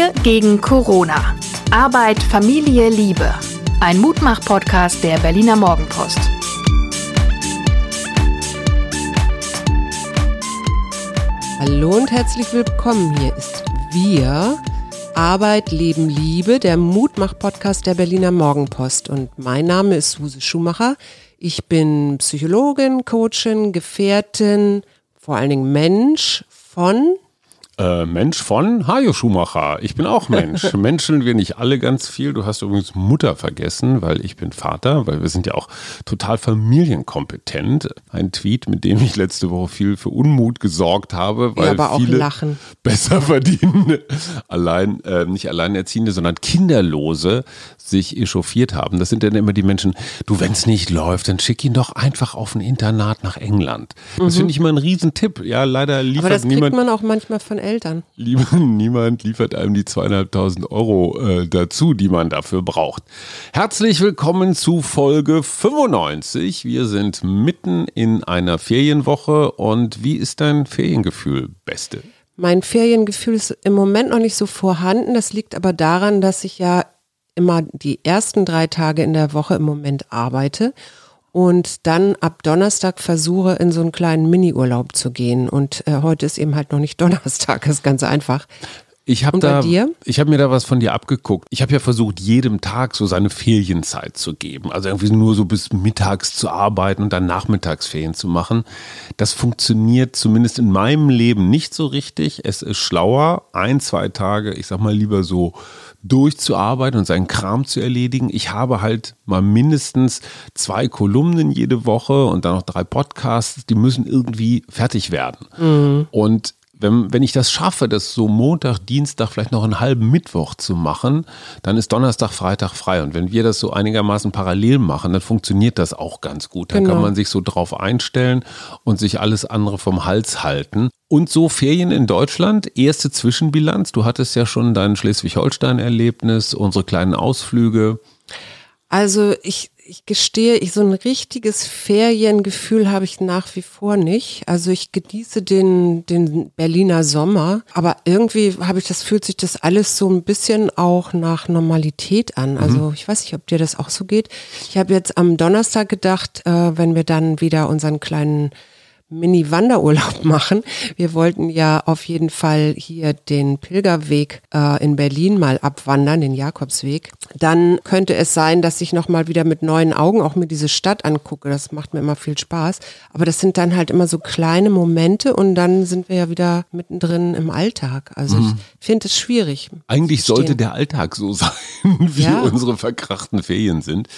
Wir gegen Corona. Arbeit, Familie, Liebe. Ein Mutmach-Podcast der Berliner Morgenpost. Hallo und herzlich willkommen. Hier ist Wir, Arbeit, Leben, Liebe, der Mutmach-Podcast der Berliner Morgenpost. Und mein Name ist Suse Schumacher. Ich bin Psychologin, Coachin, Gefährtin, vor allen Dingen Mensch von äh, Mensch von Hajo Schumacher. Ich bin auch Mensch. Menschen wir nicht alle ganz viel. Du hast übrigens Mutter vergessen, weil ich bin Vater, weil wir sind ja auch total familienkompetent. Ein Tweet, mit dem ich letzte Woche viel für Unmut gesorgt habe, weil ja, aber viele lachen. besser verdienende, allein, äh, nicht Alleinerziehende, sondern Kinderlose sich echauffiert haben. Das sind dann immer die Menschen, du, wenn es nicht läuft, dann schick ihn doch einfach auf ein Internat nach England. Das mhm. finde ich immer ein Riesentipp. Ja, leider liefert aber das niemand. man auch manchmal von Eltern. Liebe, niemand liefert einem die zweieinhalbtausend Euro äh, dazu, die man dafür braucht. Herzlich willkommen zu Folge 95. Wir sind mitten in einer Ferienwoche und wie ist dein Feriengefühl, Beste? Mein Feriengefühl ist im Moment noch nicht so vorhanden. Das liegt aber daran, dass ich ja immer die ersten drei Tage in der Woche im Moment arbeite und dann ab Donnerstag versuche, in so einen kleinen Miniurlaub zu gehen. Und äh, heute ist eben halt noch nicht Donnerstag, das ist ganz einfach. Ich habe da, ich habe mir da was von dir abgeguckt. Ich habe ja versucht, jedem Tag so seine Ferienzeit zu geben. Also irgendwie nur so bis mittags zu arbeiten und dann Nachmittagsferien zu machen. Das funktioniert zumindest in meinem Leben nicht so richtig. Es ist schlauer, ein, zwei Tage, ich sag mal lieber so durchzuarbeiten und seinen Kram zu erledigen. Ich habe halt mal mindestens zwei Kolumnen jede Woche und dann noch drei Podcasts, die müssen irgendwie fertig werden. Mhm. Und wenn, wenn ich das schaffe, das so Montag, Dienstag, vielleicht noch einen halben Mittwoch zu machen, dann ist Donnerstag, Freitag frei. Und wenn wir das so einigermaßen parallel machen, dann funktioniert das auch ganz gut. Dann genau. kann man sich so drauf einstellen und sich alles andere vom Hals halten. Und so Ferien in Deutschland, erste Zwischenbilanz. Du hattest ja schon dein Schleswig-Holstein-Erlebnis, unsere kleinen Ausflüge. Also ich, ich gestehe, ich so ein richtiges Feriengefühl habe ich nach wie vor nicht. Also ich genieße den, den Berliner Sommer, aber irgendwie habe ich das, fühlt sich das alles so ein bisschen auch nach Normalität an. Also mhm. ich weiß nicht, ob dir das auch so geht. Ich habe jetzt am Donnerstag gedacht, äh, wenn wir dann wieder unseren kleinen Mini-Wanderurlaub machen. Wir wollten ja auf jeden Fall hier den Pilgerweg äh, in Berlin mal abwandern, den Jakobsweg. Dann könnte es sein, dass ich nochmal wieder mit neuen Augen auch mir diese Stadt angucke. Das macht mir immer viel Spaß. Aber das sind dann halt immer so kleine Momente und dann sind wir ja wieder mittendrin im Alltag. Also mhm. ich finde es schwierig. Eigentlich sollte der Alltag so sein, wie ja. unsere verkrachten Ferien sind.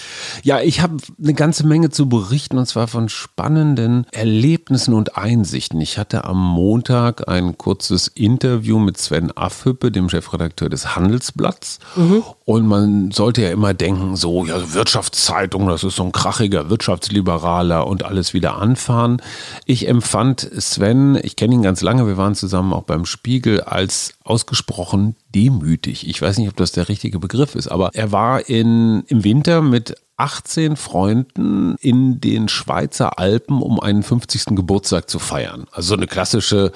Ja, ich habe eine ganze Menge zu berichten und zwar von spannenden Erlebnissen Erkenntnissen und Einsichten. Ich hatte am Montag ein kurzes Interview mit Sven Affüppe, dem Chefredakteur des Handelsblatts. Mhm. Und man sollte ja immer denken, so, ja, Wirtschaftszeitung, das ist so ein krachiger Wirtschaftsliberaler und alles wieder anfahren. Ich empfand Sven, ich kenne ihn ganz lange, wir waren zusammen auch beim Spiegel, als ausgesprochen demütig. Ich weiß nicht, ob das der richtige Begriff ist, aber er war in, im Winter mit 18 Freunden in den Schweizer Alpen, um einen 50. Geburtstag zu feiern. Also eine klassische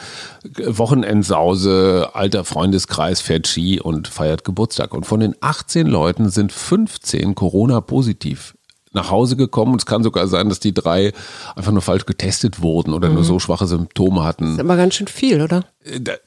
Wochenendsause, alter Freundeskreis fährt Ski und feiert Geburtstag. Und von den 18 Leuten sind 15 Corona-positiv nach Hause gekommen und es kann sogar sein, dass die drei einfach nur falsch getestet wurden oder mhm. nur so schwache Symptome hatten. Das ist aber ganz schön viel, oder?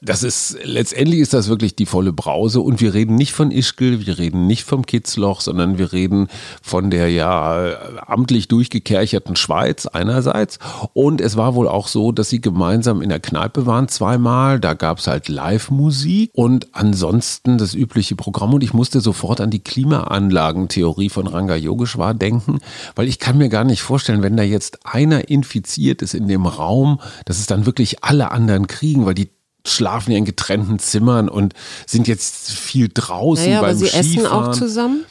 Das ist, letztendlich ist das wirklich die volle Brause und wir reden nicht von Ischgl, wir reden nicht vom Kitzloch, sondern wir reden von der ja amtlich durchgekercherten Schweiz einerseits und es war wohl auch so, dass sie gemeinsam in der Kneipe waren zweimal, da gab es halt Live-Musik und ansonsten das übliche Programm und ich musste sofort an die Klimaanlagentheorie von Ranga Yogeshwar denken, weil ich kann mir gar nicht vorstellen, wenn da jetzt einer infiziert ist in dem Raum, dass es dann wirklich alle anderen kriegen, weil die schlafen ja in getrennten Zimmern und sind jetzt viel draußen naja, beim aber sie Skifahren. essen auch zusammen.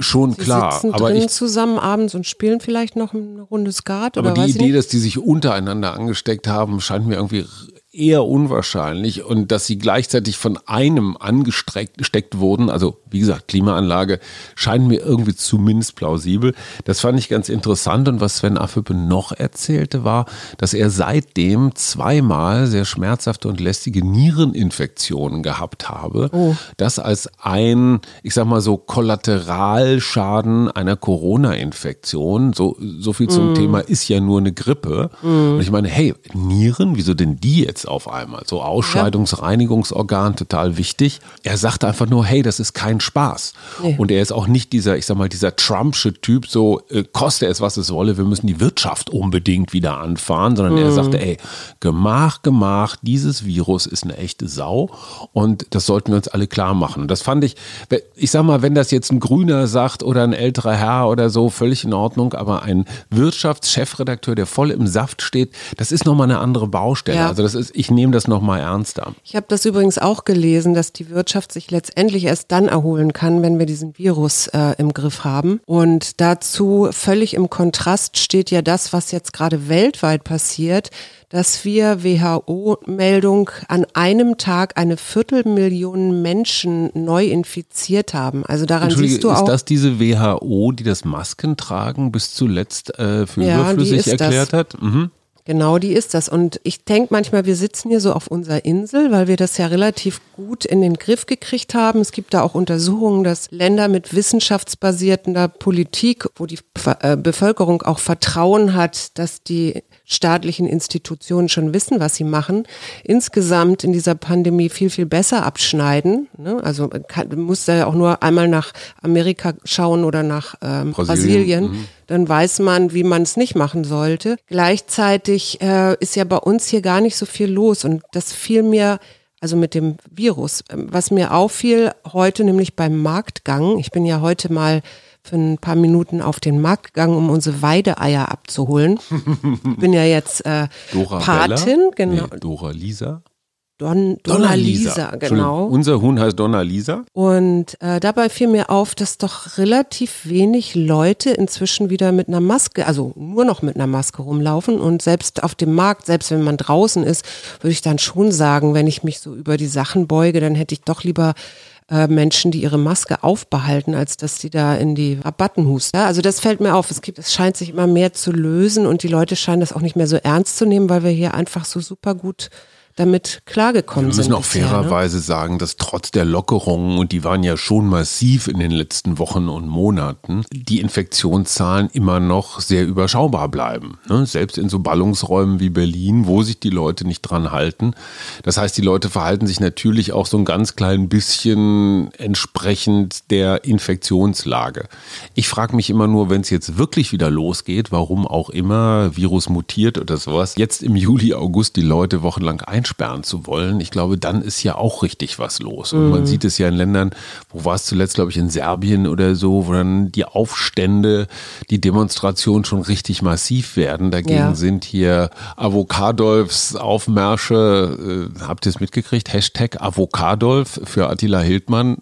Schon sie klar, sitzen aber drin ich, zusammen abends und spielen vielleicht noch eine Runde Skat aber die Idee, dass die sich untereinander angesteckt haben, scheint mir irgendwie eher unwahrscheinlich und dass sie gleichzeitig von einem angesteckt wurden, also wie gesagt, Klimaanlage scheint mir irgendwie zumindest plausibel. Das fand ich ganz interessant und was Sven Affüppe noch erzählte war, dass er seitdem zweimal sehr schmerzhafte und lästige Niereninfektionen gehabt habe. Oh. Das als ein, ich sag mal so, Kollateralschaden einer Corona-Infektion. So, so viel zum mm. Thema ist ja nur eine Grippe. Mm. Und ich meine, hey, Nieren, wieso denn die jetzt auf einmal? So Ausscheidungsreinigungsorgan, total wichtig. Er sagte einfach nur, hey, das ist kein Spaß. Nee. Und er ist auch nicht dieser, ich sag mal, dieser Trumpsche Typ, so äh, koste es, was es wolle, wir müssen die Wirtschaft unbedingt wieder anfahren, sondern mm. er sagte, ey, gemach, gemach, dieses Virus ist eine echte Sau und das sollten wir uns alle klar machen. Und das fand ich, ich sag mal, wenn das jetzt ein Grüner sagt oder ein älterer Herr oder so, völlig in Ordnung, aber ein Wirtschaftschefredakteur, der voll im Saft steht, das ist nochmal eine andere Baustelle. Ja. Also das ist, ich nehme das nochmal ernster. Ich habe das übrigens auch gelesen, dass die Wirtschaft sich letztendlich erst dann erholen kann, wenn wir diesen Virus äh, im Griff haben. Und dazu völlig im Kontrast steht ja das, was jetzt gerade weltweit passiert, dass wir WHO-Meldung an einem Tag eine Viertelmillion Menschen neu infiziert haben. Also daran siehst du auch. Ist das diese WHO, die das Maskentragen bis zuletzt äh, für ja, überflüssig erklärt das. hat? Mhm. Genau, die ist das. Und ich denke manchmal, wir sitzen hier so auf unserer Insel, weil wir das ja relativ gut in den Griff gekriegt haben. Es gibt da auch Untersuchungen, dass Länder mit wissenschaftsbasierter Politik, wo die äh, Bevölkerung auch Vertrauen hat, dass die staatlichen Institutionen schon wissen, was sie machen, insgesamt in dieser Pandemie viel, viel besser abschneiden. Ne? Also kann, man muss da ja auch nur einmal nach Amerika schauen oder nach ähm, Brasilien. Brasilien. Mhm. Dann weiß man, wie man es nicht machen sollte. Gleichzeitig äh, ist ja bei uns hier gar nicht so viel los und das fiel mir also mit dem Virus. Ähm, was mir auffiel heute, nämlich beim Marktgang, ich bin ja heute mal für ein paar Minuten auf den Markt gegangen, um unsere Weideeier abzuholen. Ich bin ja jetzt äh, Dora Patin, genau. Nee, Dora Lisa. Don, Donna, Donna Lisa, Lisa genau. Unser Huhn heißt Donna Lisa. Und äh, dabei fiel mir auf, dass doch relativ wenig Leute inzwischen wieder mit einer Maske, also nur noch mit einer Maske rumlaufen. Und selbst auf dem Markt, selbst wenn man draußen ist, würde ich dann schon sagen, wenn ich mich so über die Sachen beuge, dann hätte ich doch lieber äh, Menschen, die ihre Maske aufbehalten, als dass die da in die Rabatten husten. Ja, also das fällt mir auf. Es gibt, es scheint sich immer mehr zu lösen und die Leute scheinen das auch nicht mehr so ernst zu nehmen, weil wir hier einfach so super gut damit klargekommen sind. Wir müssen sind auch bisher, ne? fairerweise ne? sagen, dass trotz der Lockerungen, und die waren ja schon massiv in den letzten Wochen und Monaten, die Infektionszahlen immer noch sehr überschaubar bleiben. Ne? Selbst in so Ballungsräumen wie Berlin, wo sich die Leute nicht dran halten. Das heißt, die Leute verhalten sich natürlich auch so ein ganz klein bisschen entsprechend der Infektionslage. Ich frage mich immer nur, wenn es jetzt wirklich wieder losgeht, warum auch immer, Virus mutiert oder sowas, jetzt im Juli, August die Leute wochenlang ein einsperren zu wollen, ich glaube, dann ist ja auch richtig was los. Und mhm. man sieht es ja in Ländern, wo war es zuletzt, glaube ich, in Serbien oder so, wo dann die Aufstände, die Demonstrationen schon richtig massiv werden. Dagegen ja. sind hier Avocadolfs Aufmärsche, äh, habt ihr es mitgekriegt? Hashtag Avocadolf für Attila Hildmann.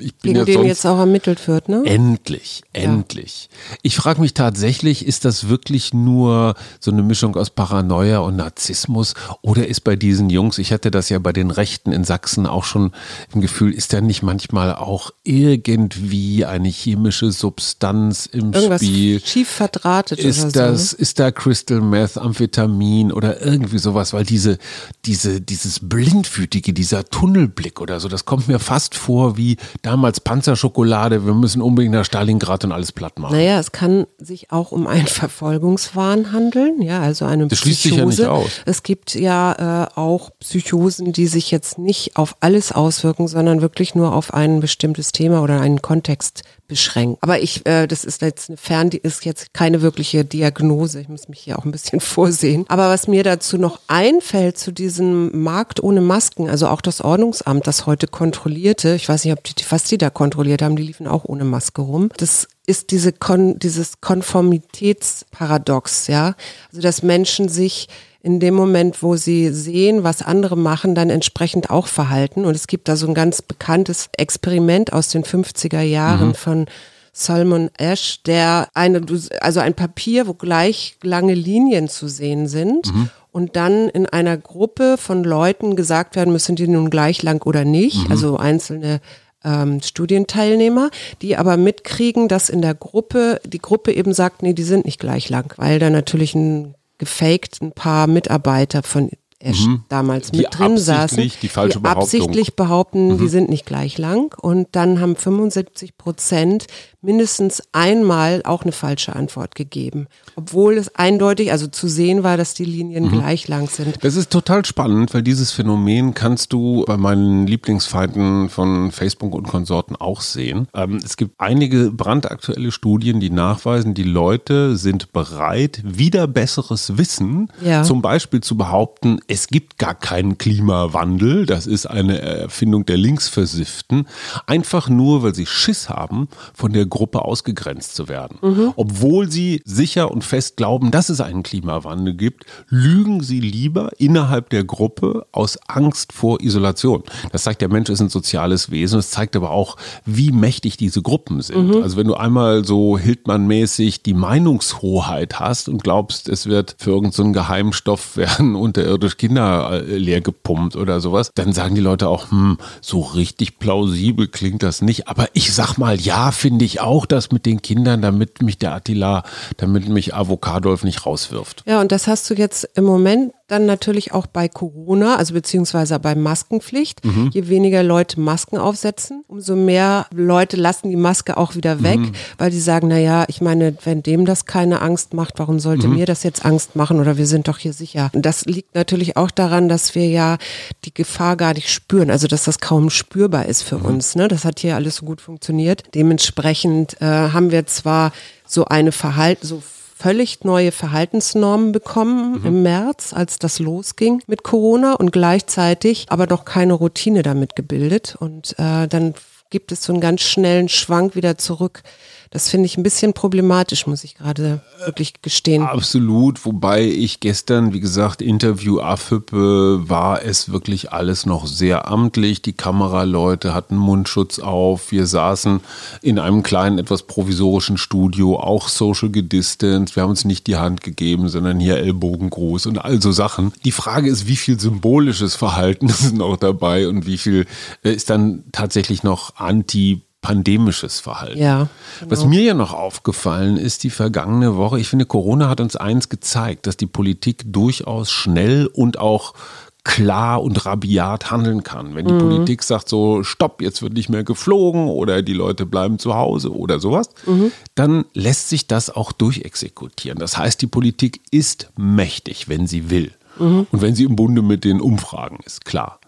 Ich bin Gegen den jetzt auch ermittelt wird, ne? Endlich, endlich. Ja. Ich frage mich tatsächlich, ist das wirklich nur so eine Mischung aus Paranoia und Narzissmus oder ist ist bei diesen Jungs, ich hatte das ja bei den Rechten in Sachsen auch schon im Gefühl, ist da nicht manchmal auch irgendwie eine chemische Substanz im Irgendwas Spiel? Schief verdrahtet ist oder das, so, ne? Ist da Crystal Meth, Amphetamin oder irgendwie sowas, weil diese, diese, dieses Blindwütige, dieser Tunnelblick oder so, das kommt mir fast vor wie damals Panzerschokolade, wir müssen unbedingt nach Stalingrad und alles platt machen. Naja, es kann sich auch um einen Verfolgungswahn handeln, ja, also eine Das schließt sich ja nicht aus. Es gibt ja äh, auch Psychosen, die sich jetzt nicht auf alles auswirken, sondern wirklich nur auf ein bestimmtes Thema oder einen Kontext beschränken. Aber ich, äh, das ist jetzt eine Fern, die ist jetzt keine wirkliche Diagnose. Ich muss mich hier auch ein bisschen vorsehen. Aber was mir dazu noch einfällt zu diesem Markt ohne Masken, also auch das Ordnungsamt, das heute kontrollierte, ich weiß nicht, ob die, was die da kontrolliert haben, die liefen auch ohne Maske rum. Das ist diese Kon dieses Konformitätsparadox, ja. Also dass Menschen sich in dem Moment, wo sie sehen, was andere machen, dann entsprechend auch verhalten. Und es gibt da so ein ganz bekanntes Experiment aus den 50er Jahren mhm. von Salmon Ash, der eine, also ein Papier, wo gleich lange Linien zu sehen sind. Mhm. Und dann in einer Gruppe von Leuten gesagt werden müssen, die nun gleich lang oder nicht. Mhm. Also einzelne ähm, Studienteilnehmer, die aber mitkriegen, dass in der Gruppe, die Gruppe eben sagt, nee, die sind nicht gleich lang, weil da natürlich ein gefaked ein paar Mitarbeiter von mhm. damals die mit drin saßen, die, falsche die absichtlich behaupten, mhm. die sind nicht gleich lang. Und dann haben 75 Prozent mindestens einmal auch eine falsche Antwort gegeben. Obwohl es eindeutig, also zu sehen war, dass die Linien mhm. gleich lang sind. Das ist total spannend, weil dieses Phänomen kannst du bei meinen Lieblingsfeinden von Facebook und Konsorten auch sehen. Ähm, es gibt einige brandaktuelle Studien, die nachweisen, die Leute sind bereit, wieder besseres Wissen, ja. zum Beispiel zu behaupten, es gibt gar keinen Klimawandel, das ist eine Erfindung der Linksversifften, einfach nur, weil sie Schiss haben, von der Gruppe ausgegrenzt zu werden. Mhm. Obwohl sie sicher und fest glauben, dass es einen Klimawandel gibt, lügen sie lieber innerhalb der Gruppe aus Angst vor Isolation. Das zeigt, der Mensch ist ein soziales Wesen. Es zeigt aber auch, wie mächtig diese Gruppen sind. Mhm. Also wenn du einmal so Hildmann-mäßig die Meinungshoheit hast und glaubst, es wird für irgendeinen so Geheimstoff werden unterirdisch Kinder äh, leer gepumpt oder sowas, dann sagen die Leute auch, hm, so richtig plausibel klingt das nicht. Aber ich sag mal, ja, finde ich auch das mit den Kindern, damit mich der Attila, damit mich Avocadolf nicht rauswirft. Ja, und das hast du jetzt im Moment dann natürlich auch bei Corona, also beziehungsweise bei Maskenpflicht. Mhm. Je weniger Leute Masken aufsetzen, umso mehr Leute lassen die Maske auch wieder weg, mhm. weil die sagen, na ja, ich meine, wenn dem das keine Angst macht, warum sollte mhm. mir das jetzt Angst machen oder wir sind doch hier sicher. Und das liegt natürlich auch daran, dass wir ja die Gefahr gar nicht spüren, also dass das kaum spürbar ist für mhm. uns. Ne? Das hat hier alles so gut funktioniert. Dementsprechend äh, haben wir zwar so eine Verhalten, so völlig neue Verhaltensnormen bekommen mhm. im März, als das losging mit Corona und gleichzeitig aber doch keine Routine damit gebildet. Und äh, dann gibt es so einen ganz schnellen Schwank wieder zurück das finde ich ein bisschen problematisch, muss ich gerade wirklich gestehen. Absolut, wobei ich gestern, wie gesagt, Interview AFIP war es wirklich alles noch sehr amtlich. Die Kameraleute hatten Mundschutz auf. Wir saßen in einem kleinen, etwas provisorischen Studio, auch social gedistanced. Wir haben uns nicht die Hand gegeben, sondern hier Ellbogengroß und all so Sachen. Die Frage ist, wie viel symbolisches Verhalten ist noch dabei und wie viel äh, ist dann tatsächlich noch anti pandemisches Verhalten. Ja, genau. Was mir ja noch aufgefallen ist, die vergangene Woche, ich finde, Corona hat uns eins gezeigt, dass die Politik durchaus schnell und auch klar und rabiat handeln kann. Wenn die mhm. Politik sagt so, stopp, jetzt wird nicht mehr geflogen oder die Leute bleiben zu Hause oder sowas, mhm. dann lässt sich das auch durchexekutieren. Das heißt, die Politik ist mächtig, wenn sie will. Mhm. Und wenn sie im Bunde mit den Umfragen ist, klar.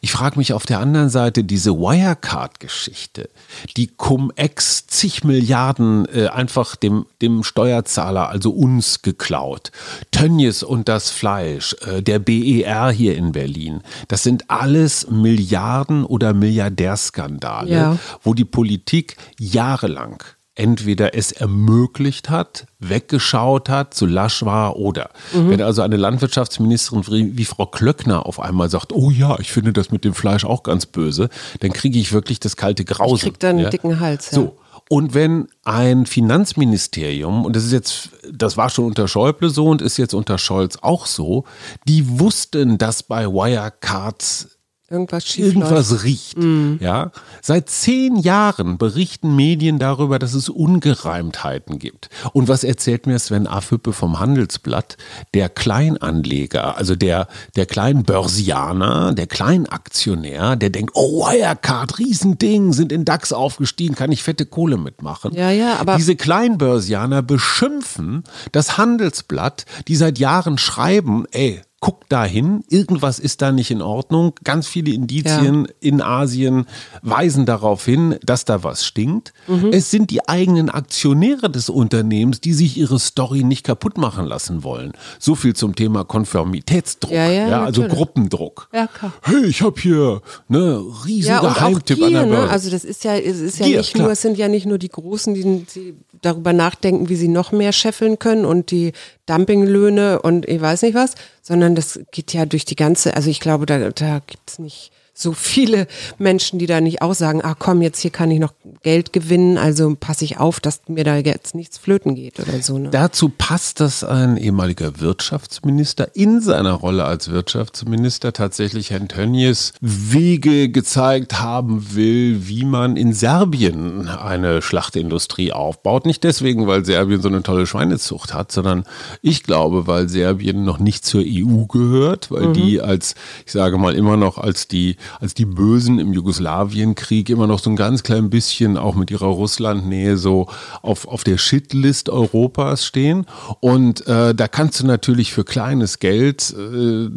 Ich frage mich auf der anderen Seite diese Wirecard-Geschichte, die Cum-Ex zig Milliarden äh, einfach dem, dem Steuerzahler, also uns, geklaut. Tönnies und das Fleisch, äh, der BER hier in Berlin, das sind alles Milliarden- oder Milliardärskandale, ja. wo die Politik jahrelang entweder es ermöglicht hat, weggeschaut hat, zu lasch war oder. Mhm. Wenn also eine Landwirtschaftsministerin wie, Frau Klöckner auf einmal sagt, oh ja, ich finde das mit dem Fleisch auch ganz böse, dann kriege ich wirklich das kalte Grausen. Ich krieg dann einen ja? dicken Hals. Ja. So. Und wenn ein Finanzministerium, und das ist jetzt, das war schon unter Schäuble so und ist jetzt unter Scholz auch so, die wussten, dass bei Wirecards irgendwas schief irgendwas läuft. riecht. Mm. Ja, seit zehn Jahren berichten Medien darüber, dass es Ungereimtheiten gibt. Und was erzählt mir Sven Affüppe vom Handelsblatt? Der Kleinanleger, also der der Kleinbörsianer, der Kleinaktionär, der denkt, oh Wirecard, Riesending, sind in DAX aufgestiegen, kann ich fette Kohle mitmachen. Ja, ja, aber diese Kleinbörsianer beschimpfen das Handelsblatt, die seit Jahren schreiben, ey guck dahin, irgendwas ist da nicht in Ordnung. Ganz viele Indizien ja. in Asien weisen darauf hin, dass da was stinkt. Mhm. Es sind die eigenen Aktionäre des Unternehmens, die sich ihre Story nicht kaputt machen lassen wollen. So viel zum Thema Konformitätsdruck, ja, ja, ja also Gruppendruck. Ja, klar. Hey, ich habe hier ne riesen ja, Geheimtipp Gier, an der ne? Börse. Ne? Also das ist ja, es ist ja Gier, nicht klar. nur, es sind ja nicht nur die Großen, die, die darüber nachdenken, wie sie noch mehr scheffeln können und die Dumpinglöhne und ich weiß nicht was, sondern das geht ja durch die ganze, also ich glaube, da, da gibt es nicht so viele Menschen, die da nicht auch sagen, ah komm, jetzt hier kann ich noch Geld gewinnen, also passe ich auf, dass mir da jetzt nichts flöten geht oder so. Ne? Dazu passt, dass ein ehemaliger Wirtschaftsminister in seiner Rolle als Wirtschaftsminister tatsächlich Herrn Tönnies Wege gezeigt haben will, wie man in Serbien eine Schlachtindustrie aufbaut. Nicht deswegen, weil Serbien so eine tolle Schweinezucht hat, sondern ich glaube, weil Serbien noch nicht zur EU gehört, weil mhm. die als, ich sage mal, immer noch als die als die Bösen im Jugoslawienkrieg immer noch so ein ganz klein bisschen auch mit ihrer Russlandnähe so auf, auf der Shitlist Europas stehen. Und äh, da kannst du natürlich für kleines Geld äh,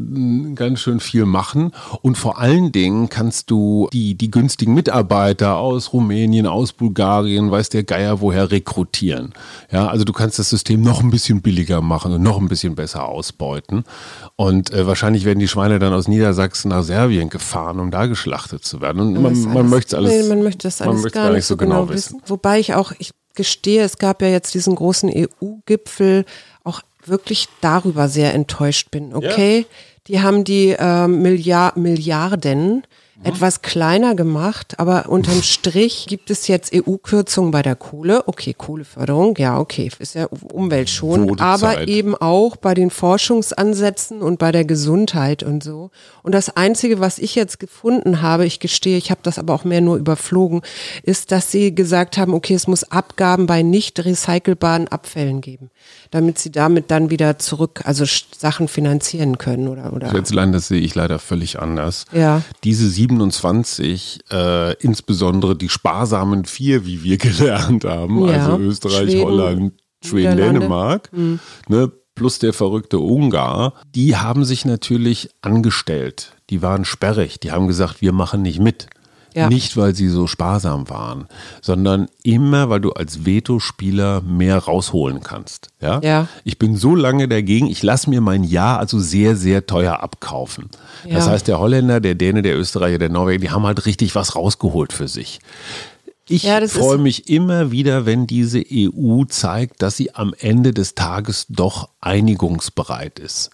ganz schön viel machen. Und vor allen Dingen kannst du die, die günstigen Mitarbeiter aus Rumänien, aus Bulgarien, weiß der Geier woher rekrutieren. Ja, also du kannst das System noch ein bisschen billiger machen und noch ein bisschen besser ausbeuten. Und äh, wahrscheinlich werden die Schweine dann aus Niedersachsen nach Serbien gefahren fahren, um da geschlachtet zu werden. Und man, man möchte alles, nee, man möchte das alles gar, gar, nicht so genau, genau wissen. wissen. Wobei ich auch, ich gestehe, es gab ja jetzt diesen großen EU-Gipfel, auch wirklich darüber sehr enttäuscht bin. Okay, ja. die haben die äh, Milliard, Milliarden etwas kleiner gemacht, aber unterm Strich gibt es jetzt EU-Kürzungen bei der Kohle. Okay, Kohleförderung, ja, okay, ist ja Umwelt schon, aber eben auch bei den Forschungsansätzen und bei der Gesundheit und so. Und das Einzige, was ich jetzt gefunden habe, ich gestehe, ich habe das aber auch mehr nur überflogen, ist, dass sie gesagt haben, okay, es muss Abgaben bei nicht recycelbaren Abfällen geben, damit sie damit dann wieder zurück, also Sachen finanzieren können oder oder. Schätzlein, das sehe ich leider völlig anders. Ja. Diese 27, äh, insbesondere die sparsamen vier, wie wir gelernt haben, ja. also Österreich, Schweden, Holland, Schweden, Dänemark, mhm. ne, plus der verrückte Ungar, die haben sich natürlich angestellt. Die waren sperrig, die haben gesagt, wir machen nicht mit. Ja. Nicht, weil sie so sparsam waren, sondern immer, weil du als Veto-Spieler mehr rausholen kannst. Ja? ja. Ich bin so lange dagegen, ich lasse mir mein Ja also sehr, sehr teuer abkaufen. Ja. Das heißt, der Holländer, der Däne, der Österreicher, der Norweger, die haben halt richtig was rausgeholt für sich. Ich ja, freue mich immer wieder, wenn diese EU zeigt, dass sie am Ende des Tages doch einigungsbereit ist.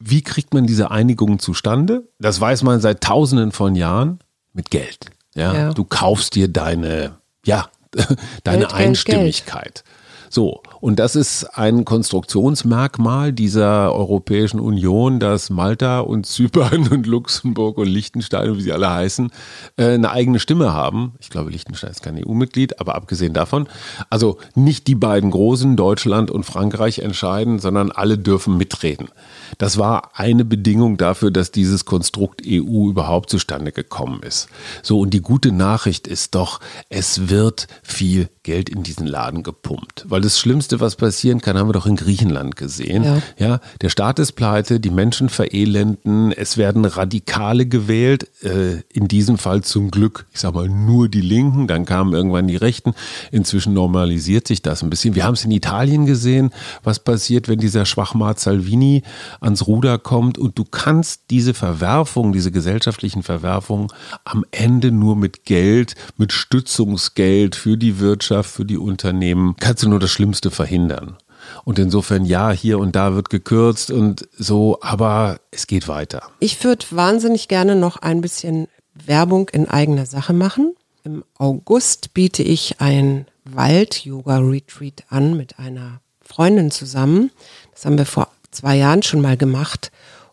Wie kriegt man diese Einigung zustande? Das weiß man seit Tausenden von Jahren mit Geld. Ja, ja. du kaufst dir deine, ja, deine Geld, Einstimmigkeit. Geld. So, und das ist ein Konstruktionsmerkmal dieser Europäischen Union, dass Malta und Zypern und Luxemburg und Liechtenstein, wie sie alle heißen, äh, eine eigene Stimme haben. Ich glaube, Liechtenstein ist kein EU-Mitglied, aber abgesehen davon, also nicht die beiden großen, Deutschland und Frankreich entscheiden, sondern alle dürfen mitreden. Das war eine Bedingung dafür, dass dieses Konstrukt EU überhaupt zustande gekommen ist. So, und die gute Nachricht ist doch, es wird viel Geld in diesen Laden gepumpt. Weil das Schlimmste, was passieren kann, haben wir doch in Griechenland gesehen. Ja, ja der Staat ist pleite, die Menschen verelenden, es werden Radikale gewählt, äh, in diesem Fall zum Glück, ich sag mal, nur die Linken, dann kamen irgendwann die Rechten. Inzwischen normalisiert sich das ein bisschen. Wir haben es in Italien gesehen, was passiert, wenn dieser Schwachmat Salvini ans Ruder kommt und du kannst diese Verwerfung, diese gesellschaftlichen Verwerfungen am Ende nur mit Geld, mit Stützungsgeld für die Wirtschaft Wirtschaft, für die Unternehmen, kannst du nur das Schlimmste verhindern. Und insofern, ja, hier und da wird gekürzt und so, aber es geht weiter. Ich würde wahnsinnig gerne noch ein bisschen Werbung in eigener Sache machen. Im August biete ich ein Wald-Yoga-Retreat an mit einer Freundin zusammen. Das haben wir vor zwei Jahren schon mal gemacht.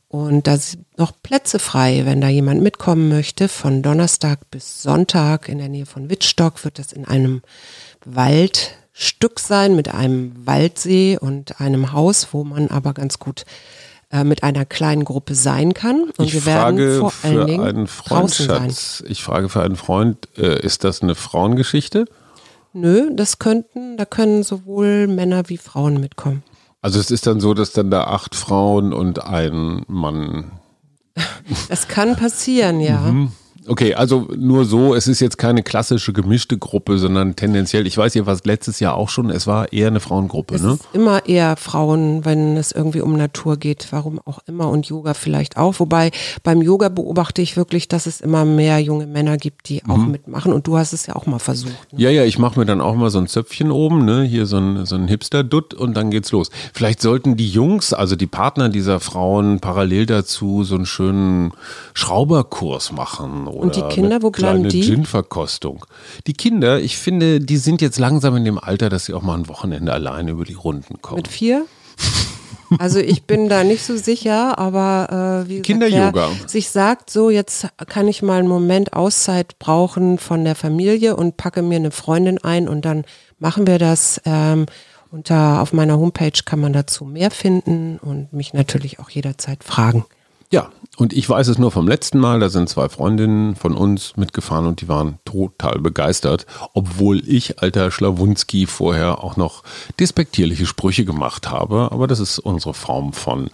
Und da sind noch Plätze frei, wenn da jemand mitkommen möchte. Von Donnerstag bis Sonntag in der Nähe von Wittstock wird das in einem Waldstück sein mit einem Waldsee und einem Haus, wo man aber ganz gut äh, mit einer kleinen Gruppe sein kann. Und ich wir werden vor allen Dingen einen Freund, Schatz, Ich frage für einen Freund, äh, ist das eine Frauengeschichte? Nö, das könnten, da können sowohl Männer wie Frauen mitkommen. Also es ist dann so, dass dann da acht Frauen und ein Mann. Das kann passieren, ja. Mhm. Okay, also nur so, es ist jetzt keine klassische gemischte Gruppe, sondern tendenziell, ich weiß, ihr war letztes Jahr auch schon, es war eher eine Frauengruppe, es ne? Ist immer eher Frauen, wenn es irgendwie um Natur geht, warum auch immer und Yoga vielleicht auch. Wobei beim Yoga beobachte ich wirklich, dass es immer mehr junge Männer gibt, die auch mhm. mitmachen und du hast es ja auch mal versucht. Ne? Ja, ja, ich mache mir dann auch mal so ein Zöpfchen oben, ne? hier so ein, so ein Hipster-Dutt und dann geht's los. Vielleicht sollten die Jungs, also die Partner dieser Frauen parallel dazu so einen schönen Schrauberkurs machen und die Kinder, wo bleiben die? Gin-Verkostung. Die Kinder, ich finde, die sind jetzt langsam in dem Alter, dass sie auch mal ein Wochenende alleine über die Runden kommen. Mit vier? Also ich bin da nicht so sicher, aber äh, wie Kinder-Yoga. sich sagt, so jetzt kann ich mal einen Moment Auszeit brauchen von der Familie und packe mir eine Freundin ein und dann machen wir das. Ähm, unter auf meiner Homepage kann man dazu mehr finden und mich natürlich auch jederzeit fragen. Ja, und ich weiß es nur vom letzten Mal, da sind zwei Freundinnen von uns mitgefahren und die waren total begeistert, obwohl ich, alter Schlawunski, vorher auch noch despektierliche Sprüche gemacht habe. Aber das ist unsere Form von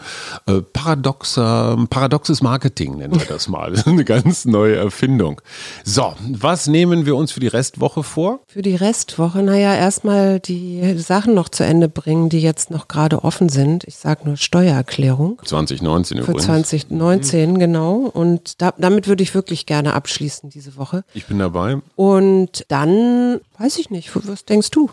äh, paradoxer, paradoxes Marketing, nennen wir das mal. Eine ganz neue Erfindung. So, was nehmen wir uns für die Restwoche vor? Für die Restwoche, naja, erstmal die Sachen noch zu Ende bringen, die jetzt noch gerade offen sind. Ich sage nur Steuererklärung. 2019 für übrigens. 2019 14, genau. Und da, damit würde ich wirklich gerne abschließen diese Woche. Ich bin dabei. Und dann, weiß ich nicht, was denkst du?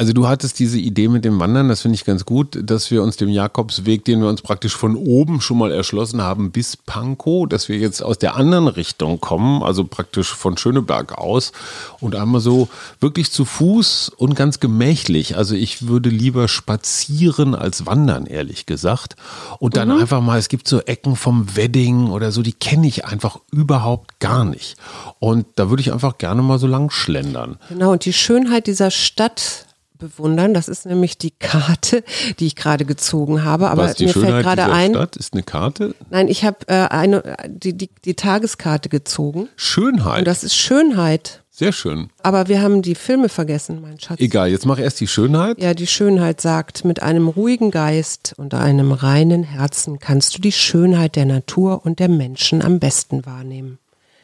Also du hattest diese Idee mit dem Wandern, das finde ich ganz gut, dass wir uns dem Jakobsweg, den wir uns praktisch von oben schon mal erschlossen haben, bis Pankow, dass wir jetzt aus der anderen Richtung kommen, also praktisch von Schöneberg aus und einmal so wirklich zu Fuß und ganz gemächlich. Also ich würde lieber spazieren als wandern, ehrlich gesagt. Und dann mhm. einfach mal, es gibt so Ecken vom Wedding oder so, die kenne ich einfach überhaupt gar nicht. Und da würde ich einfach gerne mal so lang schlendern. Genau, und die Schönheit dieser Stadt bewundern. Das ist nämlich die Karte, die ich gerade gezogen habe. Aber Was, die mir Schönheit fällt gerade ein. Stadt ist eine Karte? Nein, ich habe äh, eine die, die, die Tageskarte gezogen. Schönheit. Und das ist Schönheit. Sehr schön. Aber wir haben die Filme vergessen, mein Schatz. Egal, jetzt mach erst die Schönheit. Ja, die Schönheit sagt, mit einem ruhigen Geist und einem reinen Herzen kannst du die Schönheit der Natur und der Menschen am besten wahrnehmen.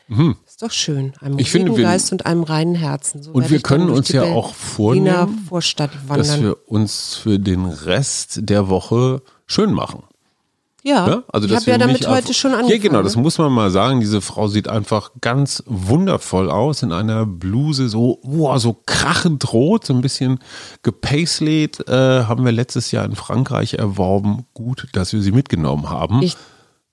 Mhm. Ist doch schön. Einem ich ruhigen Geist und einem reinen Herzen. So und wir können uns ja auch vornehmen, dass wir uns für den Rest der Woche schön machen. Ja, ja? Also, ich habe ja damit heute schon angefangen. Ja, genau, das muss man mal sagen. Diese Frau sieht einfach ganz wundervoll aus in einer Bluse, so, wow, so krachend rot, so ein bisschen gepaisleyt. Äh, haben wir letztes Jahr in Frankreich erworben. Gut, dass wir sie mitgenommen haben. Ich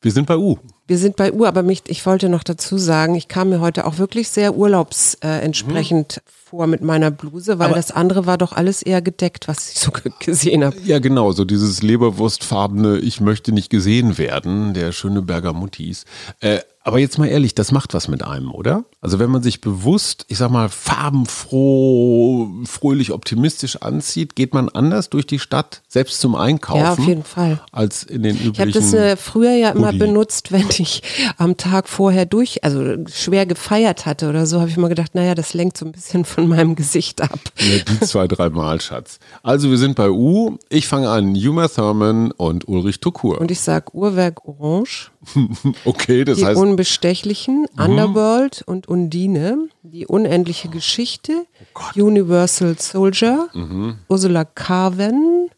wir sind bei U. Wir sind bei U, aber mich, ich wollte noch dazu sagen, ich kam mir heute auch wirklich sehr urlaubsentsprechend äh, mhm. vor mit meiner Bluse, weil aber das andere war doch alles eher gedeckt, was ich so gesehen habe. Ja, genau, so dieses leberwurstfarbene, ich möchte nicht gesehen werden, der schöne Berger Muttis. Äh, aber jetzt mal ehrlich, das macht was mit einem, oder? Also wenn man sich bewusst, ich sag mal, farbenfroh, fröhlich, optimistisch anzieht, geht man anders durch die Stadt, selbst zum Einkaufen. Ja, auf jeden Fall. Als in den üblichen. Ich habe das äh, früher ja immer Hoodie. benutzt, wenn ich am Tag vorher durch, also schwer gefeiert hatte oder so, habe ich immer gedacht, naja, das lenkt so ein bisschen von meinem Gesicht ab. Ja, die zwei, drei Mal, Schatz. Also wir sind bei U. Ich fange an, Juma Thurman und Ulrich Tukur. Und ich sag Uhrwerk Orange. okay, das die heißt. Die Unbestechlichen, mhm. Underworld und Undine, die unendliche Geschichte, oh Universal Soldier, mhm. Ursula Carven,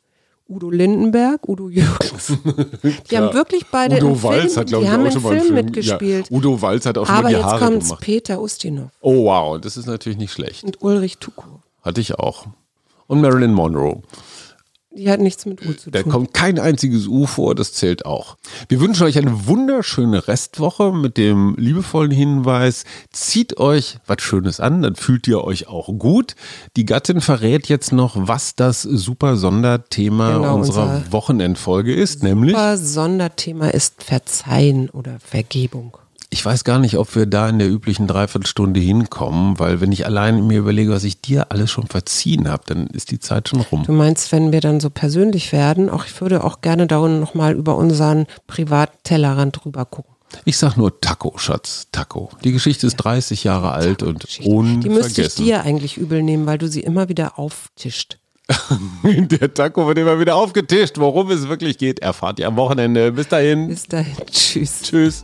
Udo Lindenberg, Udo Jürgens. Die haben wirklich beide Udo Walz Film, hat, glaube ich, auch schon mal einen Film mitgespielt. Ja, Udo Walz hat auch schon Aber mal die Haare gemacht. Aber jetzt kommt Peter Ustinov. Oh wow, das ist natürlich nicht schlecht. Und Ulrich Tukur. Hatte ich auch. Und Marilyn Monroe. Die hat nichts mit U zu tun. Da kommt kein einziges U vor, das zählt auch. Wir wünschen euch eine wunderschöne Restwoche mit dem liebevollen Hinweis, zieht euch was Schönes an, dann fühlt ihr euch auch gut. Die Gattin verrät jetzt noch, was das super Sonderthema genau, unserer Wochenendfolge ist, nämlich. Super Sonderthema ist Verzeihen oder Vergebung. Ich weiß gar nicht, ob wir da in der üblichen Dreiviertelstunde hinkommen, weil wenn ich allein mir überlege, was ich dir alles schon verziehen habe, dann ist die Zeit schon rum. Du meinst, wenn wir dann so persönlich werden, auch ich würde auch gerne da nochmal über unseren Privattellerrand drüber gucken. Ich sag nur Taco, Schatz, Taco. Die Geschichte ist 30 Jahre alt und unvergessen. Die müsste ich dir eigentlich übel nehmen, weil du sie immer wieder auftischt. Der Taco wird immer wieder aufgetischt. Worum es wirklich geht, erfahrt ihr am Wochenende. Bis dahin. Bis dahin. Tschüss. Tschüss.